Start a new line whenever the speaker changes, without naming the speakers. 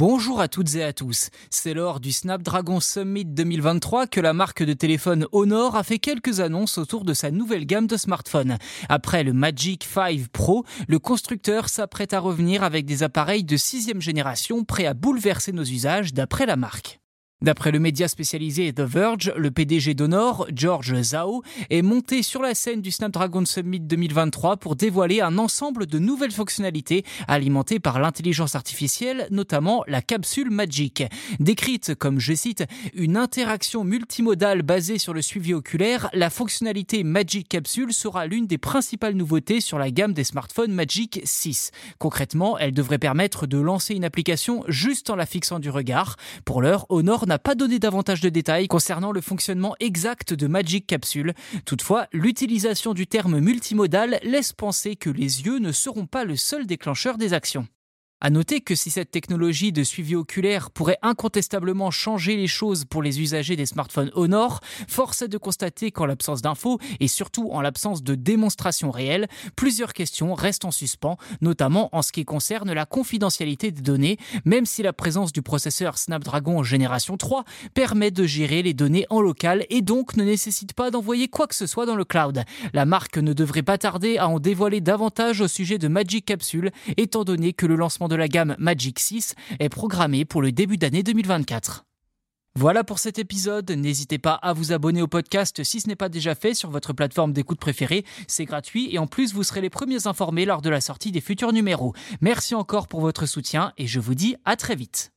Bonjour à toutes et à tous. C'est lors du Snapdragon Summit 2023 que la marque de téléphone Honor a fait quelques annonces autour de sa nouvelle gamme de smartphones. Après le Magic 5 Pro, le constructeur s'apprête à revenir avec des appareils de sixième génération prêts à bouleverser nos usages d'après la marque. D'après le média spécialisé The Verge, le PDG d'Honor, George Zhao, est monté sur la scène du Snapdragon Summit 2023 pour dévoiler un ensemble de nouvelles fonctionnalités alimentées par l'intelligence artificielle, notamment la capsule Magic. Décrite comme, je cite, une interaction multimodale basée sur le suivi oculaire, la fonctionnalité Magic Capsule sera l'une des principales nouveautés sur la gamme des smartphones Magic 6. Concrètement, elle devrait permettre de lancer une application juste en la fixant du regard. Pour l'heure, Honor n'a pas donné davantage de détails concernant le fonctionnement exact de Magic Capsule. Toutefois, l'utilisation du terme multimodal laisse penser que les yeux ne seront pas le seul déclencheur des actions. À noter que si cette technologie de suivi oculaire pourrait incontestablement changer les choses pour les usagers des smartphones Honor, force est de constater qu'en l'absence d'infos et surtout en l'absence de démonstrations réelles, plusieurs questions restent en suspens, notamment en ce qui concerne la confidentialité des données, même si la présence du processeur Snapdragon génération 3 permet de gérer les données en local et donc ne nécessite pas d'envoyer quoi que ce soit dans le cloud. La marque ne devrait pas tarder à en dévoiler davantage au sujet de Magic Capsule, étant donné que le lancement de la gamme Magic 6 est programmé pour le début d'année 2024. Voilà pour cet épisode. N'hésitez pas à vous abonner au podcast si ce n'est pas déjà fait sur votre plateforme d'écoute préférée. C'est gratuit et en plus vous serez les premiers informés lors de la sortie des futurs numéros. Merci encore pour votre soutien et je vous dis à très vite.